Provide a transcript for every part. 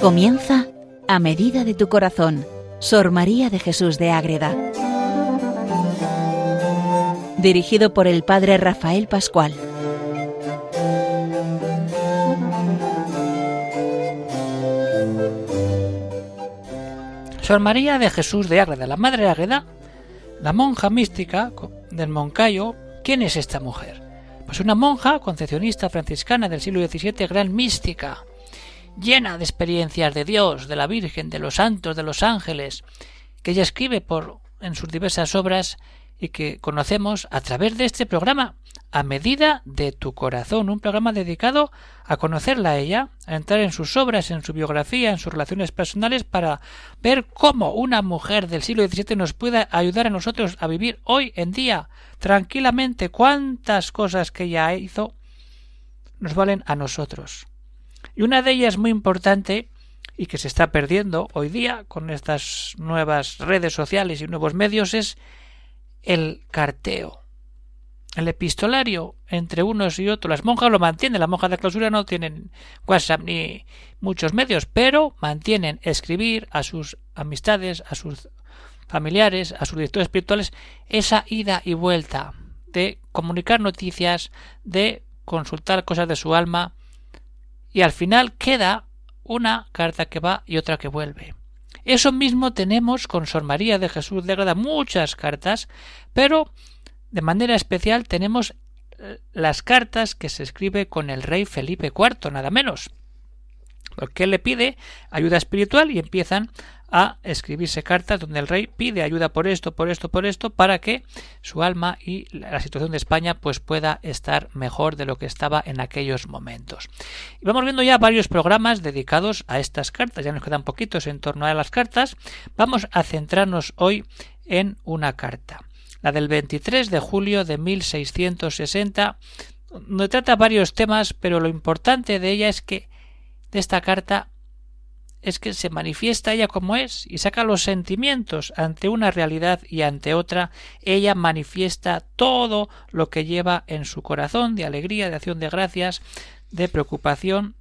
Comienza a medida de tu corazón, Sor María de Jesús de Ágreda. Dirigido por el Padre Rafael Pascual. Sor María de Jesús de Ágreda, la Madre de Ágreda, la monja mística del Moncayo. ¿Quién es esta mujer? Pues una monja concepcionista franciscana del siglo XVII, gran mística, llena de experiencias de Dios, de la Virgen, de los santos, de los ángeles, que ella escribe por en sus diversas obras y que conocemos a través de este programa, a medida de tu corazón, un programa dedicado a conocerla a ella, a entrar en sus obras, en su biografía, en sus relaciones personales, para ver cómo una mujer del siglo XVII nos puede ayudar a nosotros a vivir hoy en día tranquilamente cuántas cosas que ella hizo nos valen a nosotros. Y una de ellas muy importante y que se está perdiendo hoy día con estas nuevas redes sociales y nuevos medios es el carteo. El epistolario entre unos y otros. Las monjas lo mantienen. Las monjas de clausura no tienen WhatsApp ni muchos medios, pero mantienen escribir a sus amistades, a sus familiares, a sus directores espirituales, esa ida y vuelta de comunicar noticias, de consultar cosas de su alma, y al final queda una carta que va y otra que vuelve. Eso mismo tenemos con Sor María de Jesús de Agrada muchas cartas, pero de manera especial tenemos eh, las cartas que se escribe con el rey Felipe IV, nada menos. Él le pide ayuda espiritual y empiezan a escribirse cartas donde el rey pide ayuda por esto, por esto, por esto, para que su alma y la situación de España pues pueda estar mejor de lo que estaba en aquellos momentos. Y vamos viendo ya varios programas dedicados a estas cartas, ya nos quedan poquitos en torno a las cartas. Vamos a centrarnos hoy en una carta, la del 23 de julio de 1660, donde trata varios temas, pero lo importante de ella es que de esta carta es que se manifiesta ella como es y saca los sentimientos ante una realidad y ante otra, ella manifiesta todo lo que lleva en su corazón de alegría, de acción de gracias, de preocupación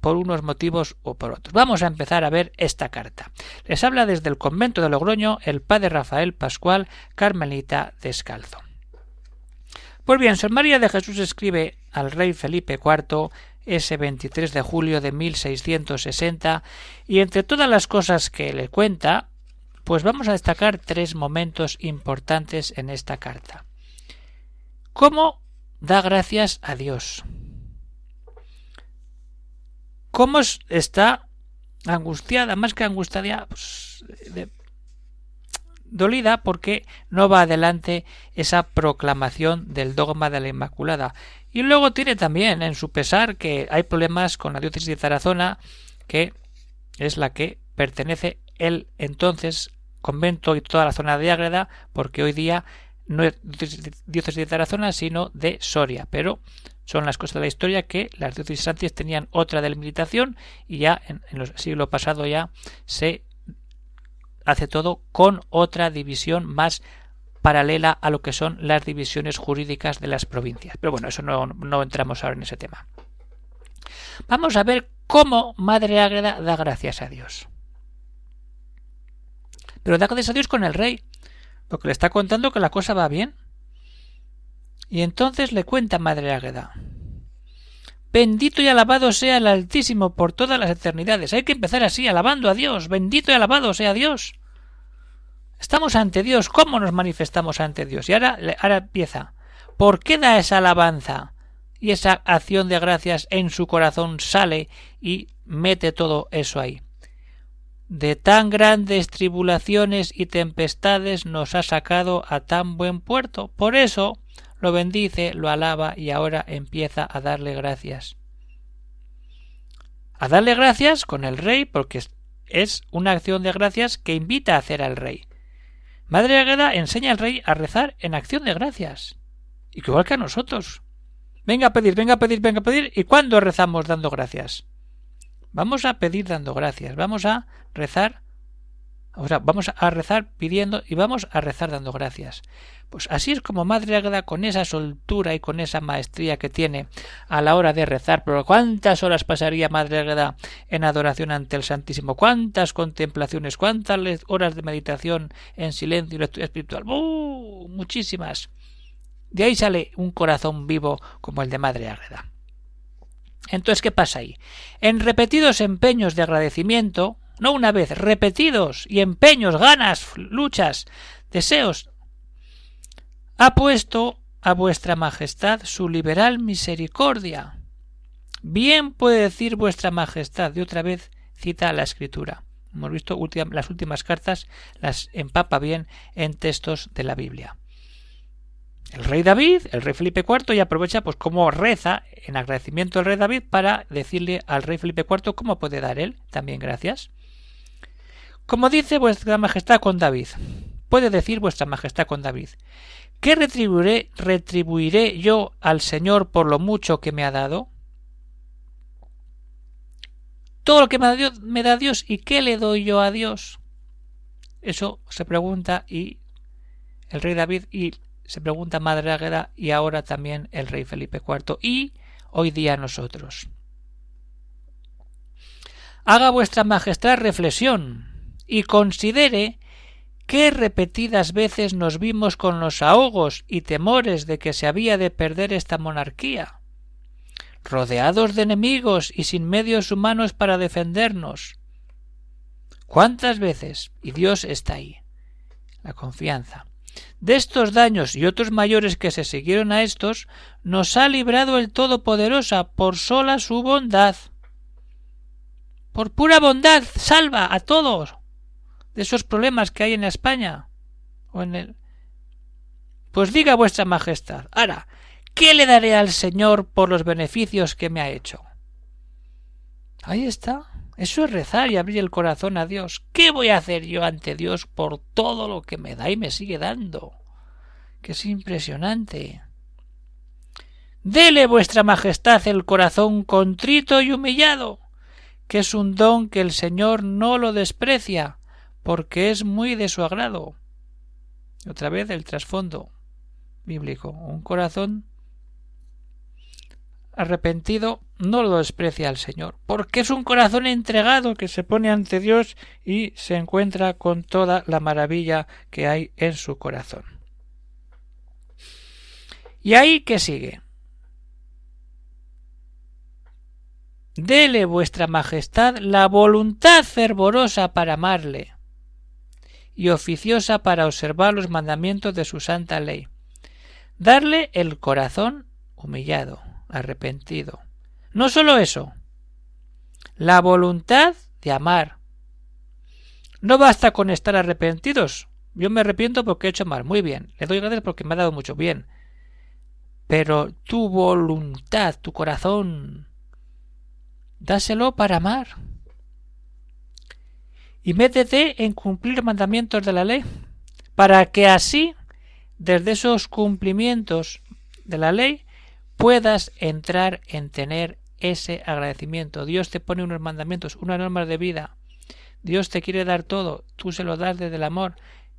por unos motivos o por otros. Vamos a empezar a ver esta carta. Les habla desde el convento de Logroño el padre Rafael Pascual, Carmelita Descalzo. Pues bien, San María de Jesús escribe al rey Felipe IV ese 23 de julio de 1660, y entre todas las cosas que le cuenta, pues vamos a destacar tres momentos importantes en esta carta. ¿Cómo da gracias a Dios? ¿Cómo está angustiada, más que angustiada, pues, dolida porque no va adelante esa proclamación del dogma de la Inmaculada. Y luego tiene también en su pesar que hay problemas con la diócesis de Tarazona, que es la que pertenece él entonces convento y toda la zona de Ágreda, porque hoy día no es diócesis de Tarazona, sino de Soria. Pero son las cosas de la historia que las diócesis antes tenían otra delimitación y ya en, en el siglo pasado ya se hace todo con otra división más paralela a lo que son las divisiones jurídicas de las provincias. Pero bueno, eso no, no entramos ahora en ese tema. Vamos a ver cómo Madre Ágreda da gracias a Dios. Pero da gracias a Dios con el rey, porque le está contando que la cosa va bien. Y entonces le cuenta Madre Ágreda. Bendito y alabado sea el Altísimo por todas las eternidades. Hay que empezar así, alabando a Dios. Bendito y alabado sea Dios. Estamos ante Dios. ¿Cómo nos manifestamos ante Dios? Y ahora, ahora empieza. ¿Por qué da esa alabanza? Y esa acción de gracias en su corazón sale y mete todo eso ahí. De tan grandes tribulaciones y tempestades nos ha sacado a tan buen puerto. Por eso lo bendice, lo alaba y ahora empieza a darle gracias. A darle gracias con el rey porque es una acción de gracias que invita a hacer al rey. Madre Agueda enseña al rey a rezar en acción de gracias. Igual que a nosotros. Venga a pedir, venga a pedir, venga a pedir. ¿Y cuándo rezamos dando gracias? Vamos a pedir dando gracias. Vamos a rezar O sea, vamos a rezar pidiendo y vamos a rezar dando gracias. Pues así es como Madre Águeda, con esa soltura y con esa maestría que tiene a la hora de rezar. Pero ¿cuántas horas pasaría Madre Águeda en adoración ante el Santísimo? ¿Cuántas contemplaciones? ¿Cuántas horas de meditación en silencio espiritual? ¡Uh! Muchísimas. De ahí sale un corazón vivo como el de Madre Águeda. Entonces, ¿qué pasa ahí? En repetidos empeños de agradecimiento, no una vez, repetidos y empeños, ganas, luchas, deseos, ha puesto a vuestra Majestad su liberal misericordia. Bien puede decir vuestra Majestad, de otra vez cita la Escritura. Hemos visto las últimas cartas, las empapa bien en textos de la Biblia. El rey David, el rey Felipe IV, y aprovecha pues como reza en agradecimiento al rey David para decirle al rey Felipe IV cómo puede dar él también gracias. Como dice vuestra majestad con David, puede decir vuestra majestad con David, ¿qué retribuiré, retribuiré yo al Señor por lo mucho que me ha dado? Todo lo que me da, me da Dios y qué le doy yo a Dios. Eso se pregunta y el rey David y se pregunta Madre Águeda y ahora también el rey Felipe IV y hoy día nosotros. Haga vuestra majestad reflexión y considere qué repetidas veces nos vimos con los ahogos y temores de que se había de perder esta monarquía, rodeados de enemigos y sin medios humanos para defendernos. ¿Cuántas veces? Y Dios está ahí. La confianza. De estos daños y otros mayores que se siguieron a estos, nos ha librado el Todopoderosa por sola su bondad. Por pura bondad salva a todos de esos problemas que hay en España o en el pues diga vuestra majestad ahora ¿qué le daré al Señor por los beneficios que me ha hecho? Ahí está. Eso es rezar y abrir el corazón a Dios. ¿Qué voy a hacer yo ante Dios por todo lo que me da y me sigue dando? Que es impresionante. Dele vuestra majestad el corazón contrito y humillado, que es un don que el Señor no lo desprecia, porque es muy de su agrado. Otra vez el trasfondo bíblico. Un corazón arrepentido no lo desprecia al Señor, porque es un corazón entregado que se pone ante Dios y se encuentra con toda la maravilla que hay en su corazón. ¿Y ahí qué sigue? Dele vuestra Majestad la voluntad fervorosa para amarle y oficiosa para observar los mandamientos de su santa ley. Darle el corazón humillado, arrepentido. No sólo eso, la voluntad de amar. No basta con estar arrepentidos. Yo me arrepiento porque he hecho mal. Muy bien. Le doy gracias porque me ha dado mucho bien. Pero tu voluntad, tu corazón, dáselo para amar y métete en cumplir mandamientos de la ley, para que así, desde esos cumplimientos de la ley, puedas entrar en tener ese agradecimiento. Dios te pone unos mandamientos, unas normas de vida. Dios te quiere dar todo, tú se lo das desde el amor,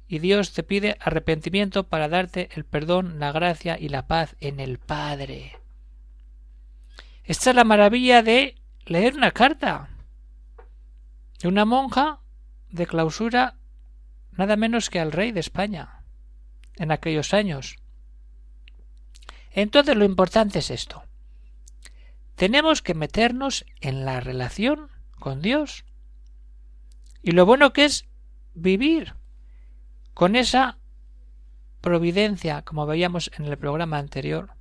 y Dios te pide arrepentimiento para darte el perdón, la gracia y la paz en el Padre. Esta es la maravilla de leer una carta de una monja de clausura nada menos que al rey de España en aquellos años. Entonces lo importante es esto. Tenemos que meternos en la relación con Dios. Y lo bueno que es vivir con esa providencia, como veíamos en el programa anterior.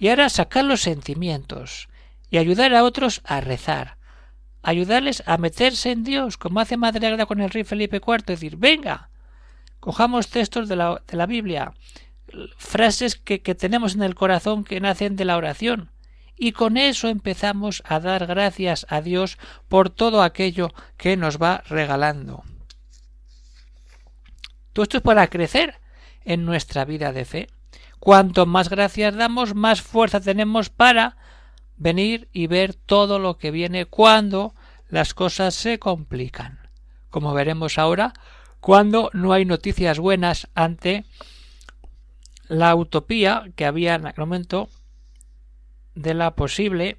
Y ahora sacar los sentimientos y ayudar a otros a rezar, ayudarles a meterse en Dios, como hace Madre Agra con el rey Felipe IV, decir, venga, cojamos textos de la, de la Biblia, frases que, que tenemos en el corazón que nacen de la oración, y con eso empezamos a dar gracias a Dios por todo aquello que nos va regalando. Todo esto es para crecer en nuestra vida de fe. Cuanto más gracias damos, más fuerza tenemos para venir y ver todo lo que viene cuando las cosas se complican. como veremos ahora, cuando no hay noticias buenas ante la utopía que había en aquel momento de la posible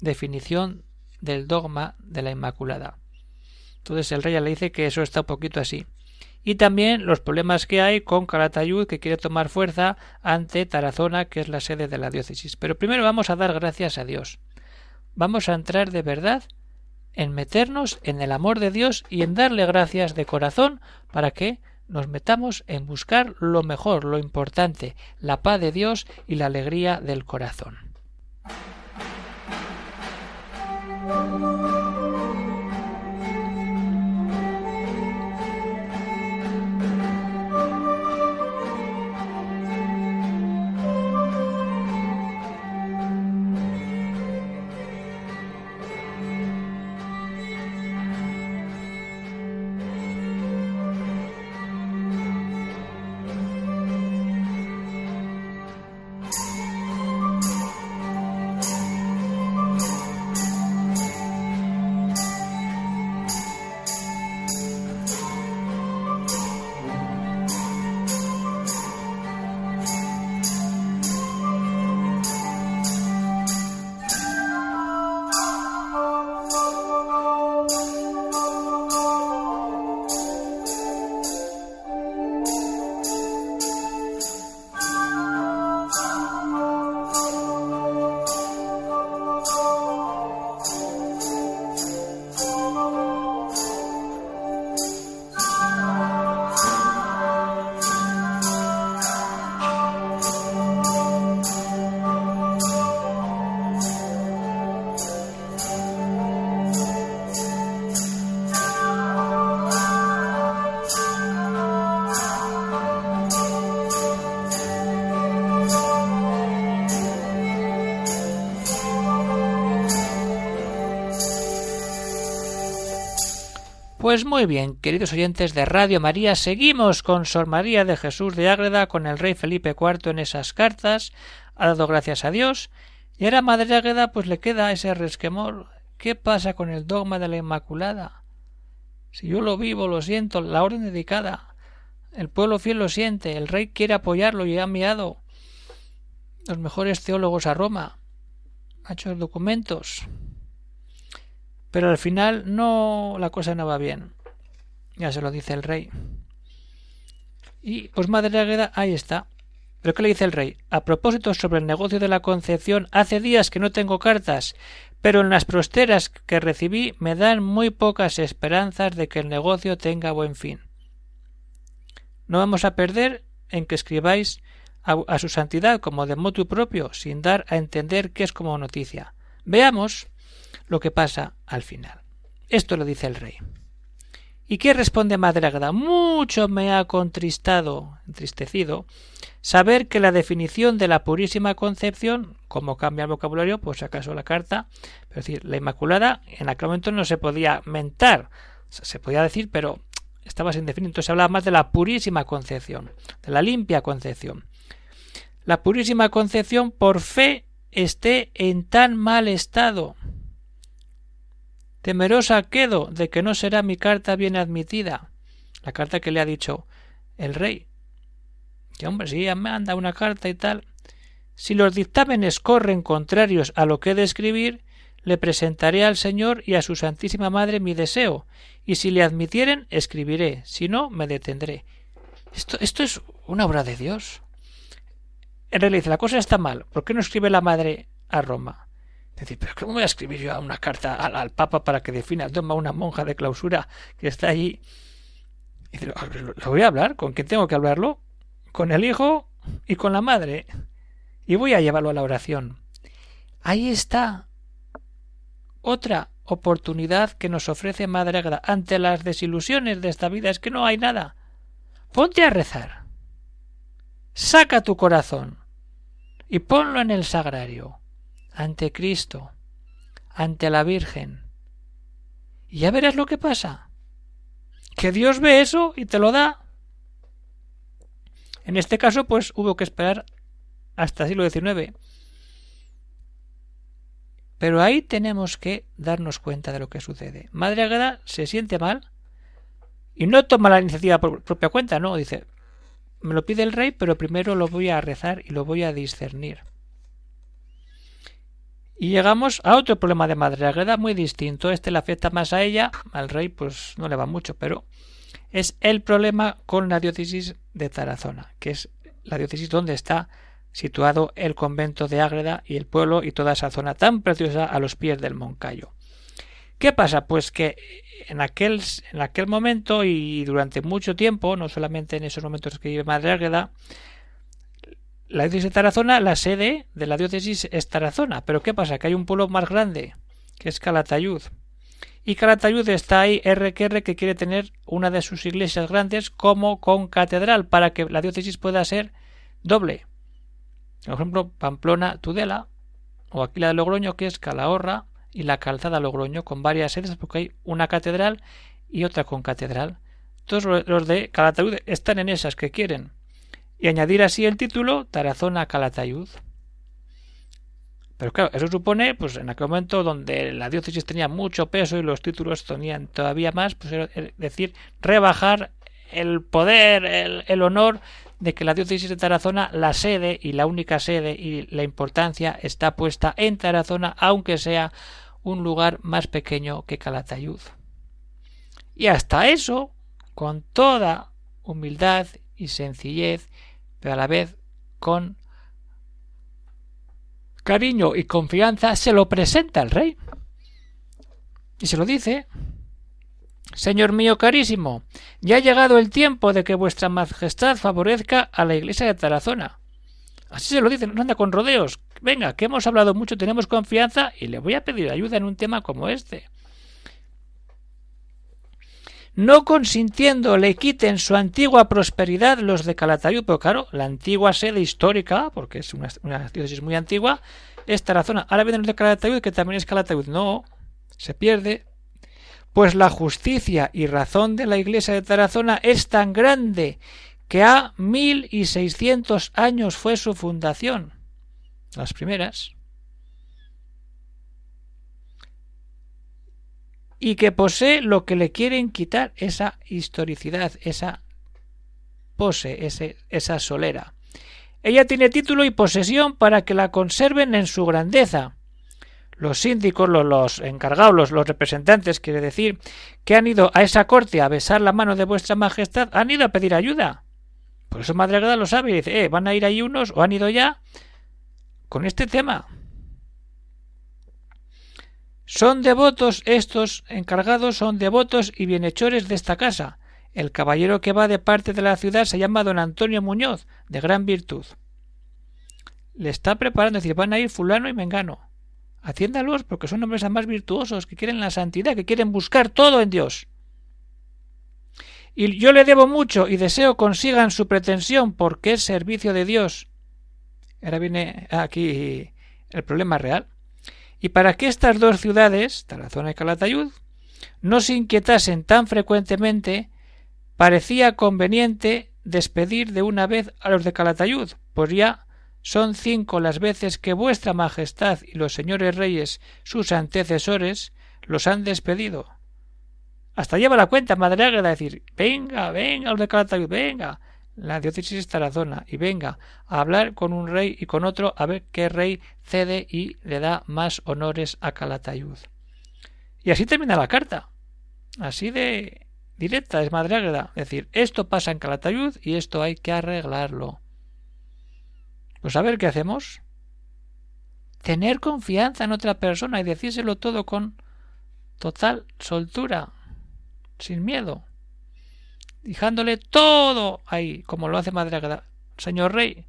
definición del dogma de la Inmaculada. Entonces el rey le dice que eso está un poquito así. Y también los problemas que hay con Calatayud, que quiere tomar fuerza ante Tarazona, que es la sede de la diócesis. Pero primero vamos a dar gracias a Dios. Vamos a entrar de verdad en meternos en el amor de Dios y en darle gracias de corazón para que nos metamos en buscar lo mejor, lo importante, la paz de Dios y la alegría del corazón. Pues muy bien, queridos oyentes de Radio María, seguimos con Sor María de Jesús de Ágreda, con el rey Felipe IV en esas cartas, ha dado gracias a Dios, y ahora Madre Ágreda pues le queda ese resquemor. ¿Qué pasa con el dogma de la Inmaculada? Si yo lo vivo, lo siento, la orden dedicada, el pueblo fiel lo siente, el rey quiere apoyarlo y ha enviado los mejores teólogos a Roma, ha hecho documentos, pero al final no la cosa no va bien. Ya se lo dice el rey. Y pues Madre Águeda, ahí está. ¿Pero qué le dice el rey? A propósito sobre el negocio de la Concepción, hace días que no tengo cartas, pero en las prosteras que recibí me dan muy pocas esperanzas de que el negocio tenga buen fin. No vamos a perder en que escribáis a, a su santidad como de motu propio, sin dar a entender que es como noticia. Veamos lo que pasa al final. Esto lo dice el rey. ¿Y qué responde Madragda? Mucho me ha contristado, entristecido, saber que la definición de la purísima concepción, como cambia el vocabulario, pues acaso la carta, es decir, la Inmaculada, en aquel momento no se podía mentar, se podía decir, pero estaba sin definir, entonces se hablaba más de la purísima concepción, de la limpia concepción. La purísima concepción por fe esté en tan mal estado, Temerosa quedo de que no será mi carta bien admitida. La carta que le ha dicho el rey. Que hombre, si ella me anda una carta y tal. Si los dictámenes corren contrarios a lo que he de escribir, le presentaré al Señor y a su Santísima Madre mi deseo, y si le admitieren, escribiré, si no, me detendré. Esto, esto es una obra de Dios. En realidad, la cosa está mal. ¿Por qué no escribe la Madre a Roma? Decir, pero ¿cómo voy a escribir yo una carta al, Papa para que defina el dogma una monja de clausura que está allí? Y dice, lo, voy a hablar, ¿con quién tengo que hablarlo? Con el hijo y con la madre. Y voy a llevarlo a la oración. Ahí está otra oportunidad que nos ofrece Madre Agra ante las desilusiones de esta vida es que no hay nada. Ponte a rezar. Saca tu corazón y ponlo en el sagrario ante Cristo, ante la Virgen. Y ya verás lo que pasa. Que Dios ve eso y te lo da. En este caso, pues hubo que esperar hasta el siglo XIX. Pero ahí tenemos que darnos cuenta de lo que sucede. Madre Agueda se siente mal, Y no toma la iniciativa por propia cuenta, no, dice, me lo pide el rey, pero primero lo voy a rezar y lo voy a discernir. Y llegamos a otro problema de Madre Águeda muy distinto. Este le afecta más a ella, al rey pues no le va mucho, pero es el problema con la diócesis de Tarazona, que es la diócesis donde está situado el convento de Ágreda y el pueblo y toda esa zona tan preciosa a los pies del Moncayo. ¿Qué pasa? Pues que en aquel, en aquel momento y durante mucho tiempo, no solamente en esos momentos que vive Madre Águeda, la diócesis de Tarazona, la sede de la diócesis es Tarazona. Pero ¿qué pasa? Que hay un pueblo más grande, que es Calatayud. Y Calatayud está ahí RQR que quiere tener una de sus iglesias grandes como con catedral para que la diócesis pueda ser doble. Por ejemplo, Pamplona, Tudela, o aquí la de Logroño, que es Calahorra, y la calzada Logroño, con varias sedes, porque hay una catedral y otra con catedral. Todos los de Calatayud están en esas que quieren. Y añadir así el título Tarazona Calatayud. Pero claro, eso supone, pues en aquel momento donde la diócesis tenía mucho peso y los títulos tenían todavía más, pues es decir, rebajar el poder, el, el honor de que la diócesis de Tarazona, la sede y la única sede y la importancia está puesta en Tarazona, aunque sea un lugar más pequeño que Calatayud. Y hasta eso, con toda humildad y sencillez, pero a la vez con cariño y confianza, se lo presenta al rey. Y se lo dice, Señor mío carísimo, ya ha llegado el tiempo de que vuestra majestad favorezca a la iglesia de Tarazona. Así se lo dicen, no anda con rodeos. Venga, que hemos hablado mucho, tenemos confianza y le voy a pedir ayuda en un tema como este. No consintiendo le quiten su antigua prosperidad los de Calatayud, pero claro, la antigua sede histórica, porque es una, una diócesis muy antigua, es Tarazona. Ahora vienen los de Calatayud, que también es Calatayud. No, se pierde, pues la justicia y razón de la iglesia de Tarazona es tan grande que a mil y seiscientos años fue su fundación, las primeras, y que posee lo que le quieren quitar, esa historicidad, esa pose, ese, esa solera. Ella tiene título y posesión para que la conserven en su grandeza, los síndicos, los, encargados, los, representantes, quiere decir, que han ido a esa corte a besar la mano de vuestra majestad, han ido a pedir ayuda. Por eso Madre lo sabe y dice, eh, van a ir ahí unos o han ido ya con este tema. Son devotos estos encargados, son devotos y bienhechores de esta casa. El caballero que va de parte de la ciudad se llama don Antonio Muñoz, de gran virtud. Le está preparando, es decir, van a ir fulano y mengano. Haciéndalos porque son hombres más virtuosos, que quieren la santidad, que quieren buscar todo en Dios. Y yo le debo mucho y deseo consigan su pretensión porque es servicio de Dios. Ahora viene aquí el problema real. Y para que estas dos ciudades, Tarazona y Calatayud, no se inquietasen tan frecuentemente, parecía conveniente despedir de una vez a los de Calatayud, pues ya son cinco las veces que vuestra Majestad y los señores reyes, sus antecesores, los han despedido. Hasta lleva la cuenta Madre Águeda decir, venga, venga, los de Calatayud, venga, la diócesis es Tarazona, y venga a hablar con un rey y con otro a ver qué rey cede y le da más honores a Calatayud. Y así termina la carta. Así de directa es Madre. Es decir, esto pasa en Calatayud y esto hay que arreglarlo. Pues a ver qué hacemos. Tener confianza en otra persona y decírselo todo con total soltura, sin miedo, dejándole todo ahí, como lo hace Madre Agueda. Señor Rey,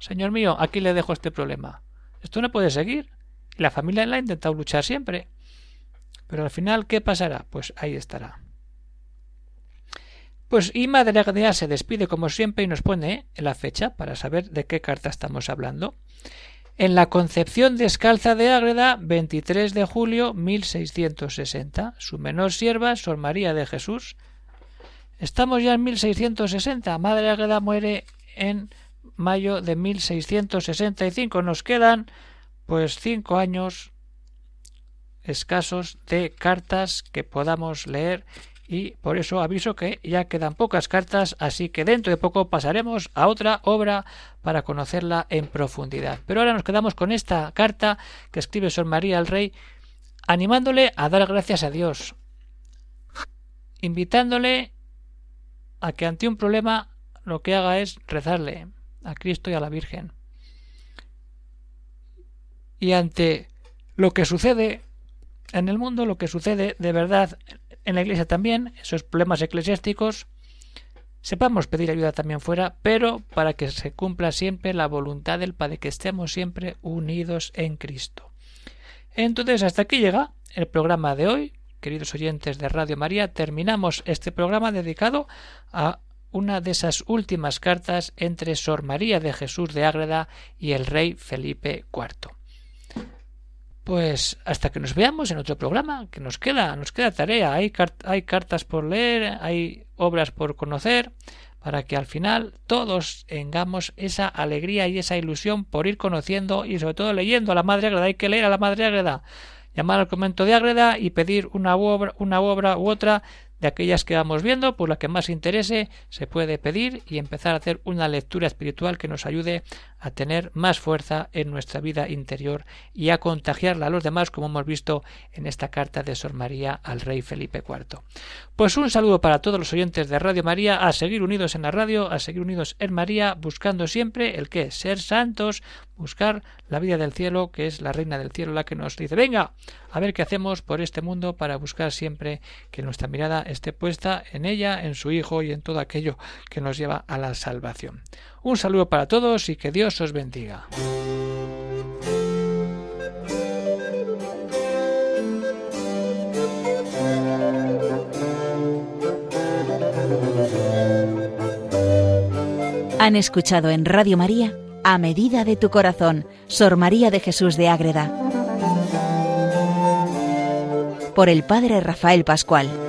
señor mío, aquí le dejo este problema. Esto no puede seguir. La familia la ha intentado luchar siempre. Pero al final, ¿qué pasará? Pues ahí estará. Pues y Madre Agdea se despide como siempre y nos pone la fecha para saber de qué carta estamos hablando. En la Concepción Descalza de Ágreda, 23 de julio 1660. Su menor sierva, Sor María de Jesús. Estamos ya en 1660. Madre Ágreda muere en mayo de 1665. Nos quedan pues cinco años escasos de cartas que podamos leer y por eso aviso que ya quedan pocas cartas, así que dentro de poco pasaremos a otra obra para conocerla en profundidad. Pero ahora nos quedamos con esta carta que escribe Sor María al Rey, animándole a dar gracias a Dios, invitándole a que ante un problema lo que haga es rezarle a Cristo y a la Virgen. Y ante lo que sucede en el mundo, lo que sucede de verdad en la Iglesia también, esos problemas eclesiásticos, sepamos pedir ayuda también fuera, pero para que se cumpla siempre la voluntad del Padre, que estemos siempre unidos en Cristo. Entonces, hasta aquí llega el programa de hoy. Queridos oyentes de Radio María, terminamos este programa dedicado a una de esas últimas cartas entre Sor María de Jesús de Ágreda y el rey Felipe IV. Pues hasta que nos veamos en otro programa, que nos queda, nos queda tarea, hay, hay cartas por leer, hay obras por conocer, para que al final todos tengamos esa alegría y esa ilusión por ir conociendo y sobre todo leyendo a la Madre Ágreda. Hay que leer a la Madre Ágreda, llamar al convento de Ágreda y pedir una obra, una obra u otra de aquellas que vamos viendo, por la que más interese, se puede pedir y empezar a hacer una lectura espiritual que nos ayude a tener más fuerza en nuestra vida interior y a contagiarla a los demás, como hemos visto en esta carta de Sor María al rey Felipe IV. Pues un saludo para todos los oyentes de Radio María, a seguir unidos en la radio, a seguir unidos en María, buscando siempre el que ser santos, buscar la vida del cielo, que es la reina del cielo la que nos dice, venga, a ver qué hacemos por este mundo para buscar siempre que nuestra mirada esté puesta en ella, en su Hijo y en todo aquello que nos lleva a la salvación. Un saludo para todos y que Dios os bendiga. Han escuchado en Radio María A Medida de tu Corazón, Sor María de Jesús de Ágreda, por el Padre Rafael Pascual.